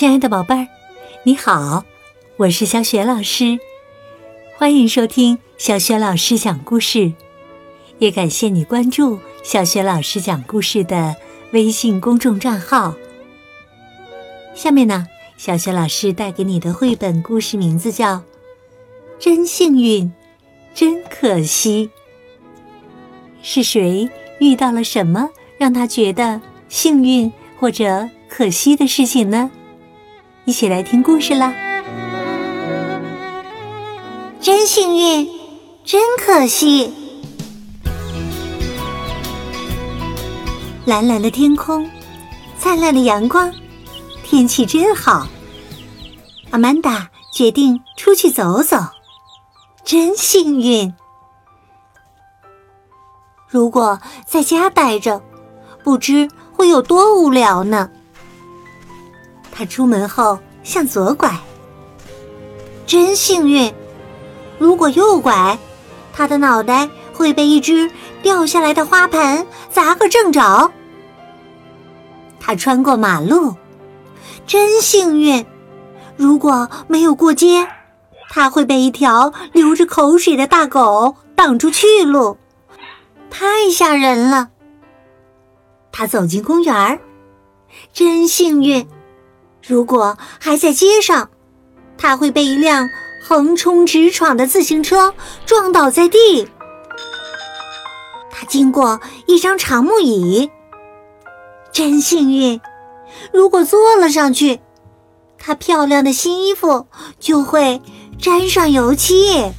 亲爱的宝贝儿，你好，我是小雪老师，欢迎收听小雪老师讲故事，也感谢你关注小雪老师讲故事的微信公众账号。下面呢，小雪老师带给你的绘本故事名字叫《真幸运，真可惜》。是谁遇到了什么让他觉得幸运或者可惜的事情呢？一起来听故事啦！真幸运，真可惜。蓝蓝的天空，灿烂的阳光，天气真好。阿曼达决定出去走走，真幸运。如果在家待着，不知会有多无聊呢。他出门后向左拐，真幸运。如果右拐，他的脑袋会被一只掉下来的花盆砸个正着。他穿过马路，真幸运。如果没有过街，他会被一条流着口水的大狗挡住去路，太吓人了。他走进公园，真幸运。如果还在街上，他会被一辆横冲直闯的自行车撞倒在地。他经过一张长木椅，真幸运。如果坐了上去，他漂亮的新衣服就会沾上油漆。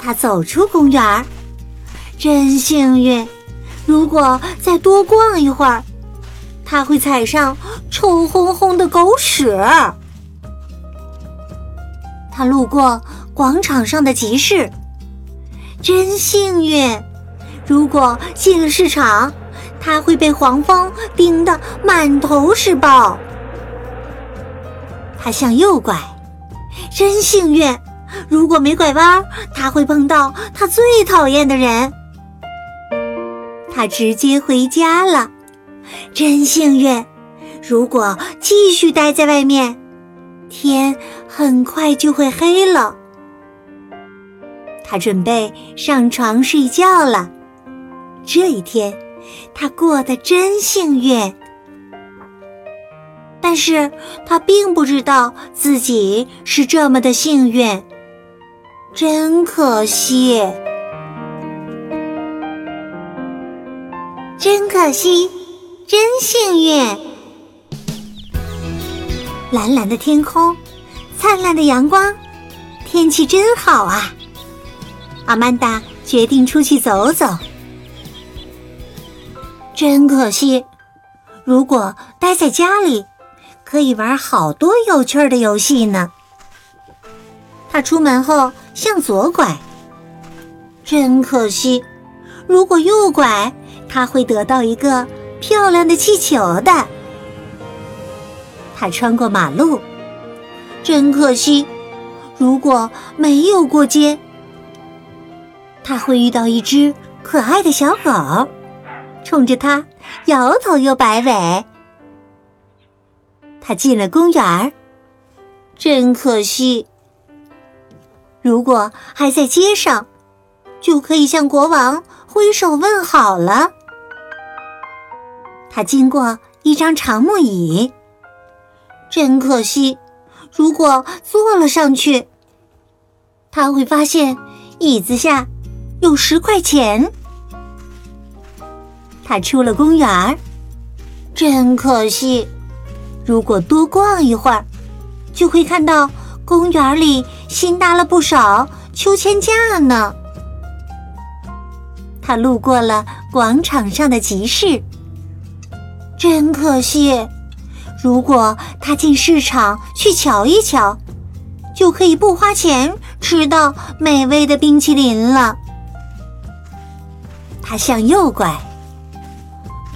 他走出公园，真幸运。如果再多逛一会儿。他会踩上臭烘烘的狗屎。他路过广场上的集市，真幸运。如果进了市场，他会被黄蜂叮得满头是包。他向右拐，真幸运。如果没拐弯，他会碰到他最讨厌的人。他直接回家了。真幸运！如果继续待在外面，天很快就会黑了。他准备上床睡觉了。这一天，他过得真幸运。但是他并不知道自己是这么的幸运，真可惜，真可惜。真幸运！蓝蓝的天空，灿烂的阳光，天气真好啊！阿曼达决定出去走走。真可惜，如果待在家里，可以玩好多有趣的游戏呢。他出门后向左拐。真可惜，如果右拐，他会得到一个。漂亮的气球的，他穿过马路，真可惜。如果没有过街，他会遇到一只可爱的小狗，冲着他摇头又摆尾。他进了公园，真可惜。如果还在街上，就可以向国王挥手问好了。他经过一张长木椅，真可惜。如果坐了上去，他会发现椅子下有十块钱。他出了公园，真可惜。如果多逛一会儿，就会看到公园里新搭了不少秋千架呢。他路过了广场上的集市。真可惜，如果他进市场去瞧一瞧，就可以不花钱吃到美味的冰淇淋了。他向右拐，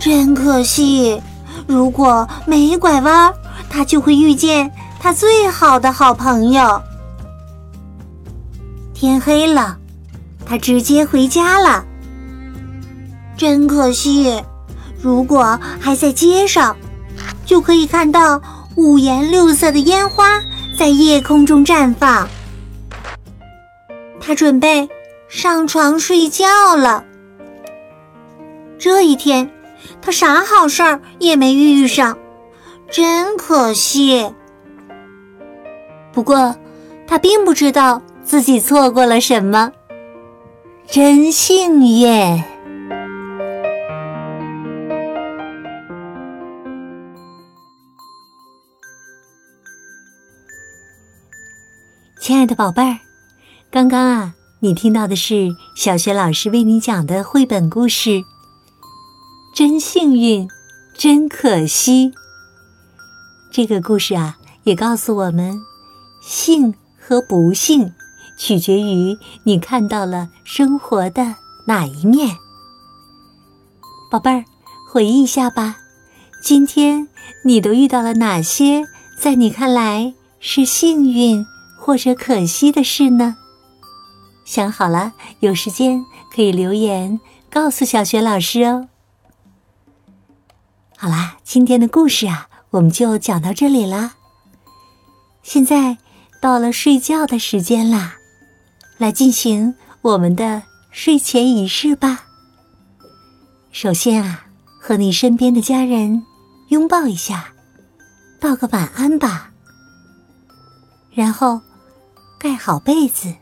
真可惜，如果没拐弯，他就会遇见他最好的好朋友。天黑了，他直接回家了。真可惜。如果还在街上，就可以看到五颜六色的烟花在夜空中绽放。他准备上床睡觉了。这一天，他啥好事儿也没遇上，真可惜。不过，他并不知道自己错过了什么，真幸运。亲爱的宝贝儿，刚刚啊，你听到的是小学老师为你讲的绘本故事。真幸运，真可惜。这个故事啊，也告诉我们，幸和不幸取决于你看到了生活的哪一面。宝贝儿，回忆一下吧，今天你都遇到了哪些在你看来是幸运？或者可惜的事呢？想好了，有时间可以留言告诉小雪老师哦。好啦，今天的故事啊，我们就讲到这里啦。现在到了睡觉的时间啦，来进行我们的睡前仪式吧。首先啊，和你身边的家人拥抱一下，道个晚安吧。然后。盖好被子，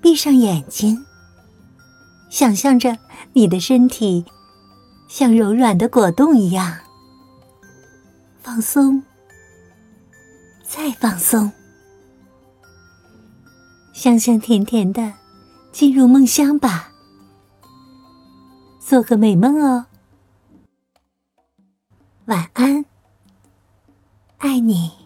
闭上眼睛，想象着你的身体像柔软的果冻一样放松，再放松，香香甜甜的进入梦乡吧，做个美梦哦，晚安，爱你。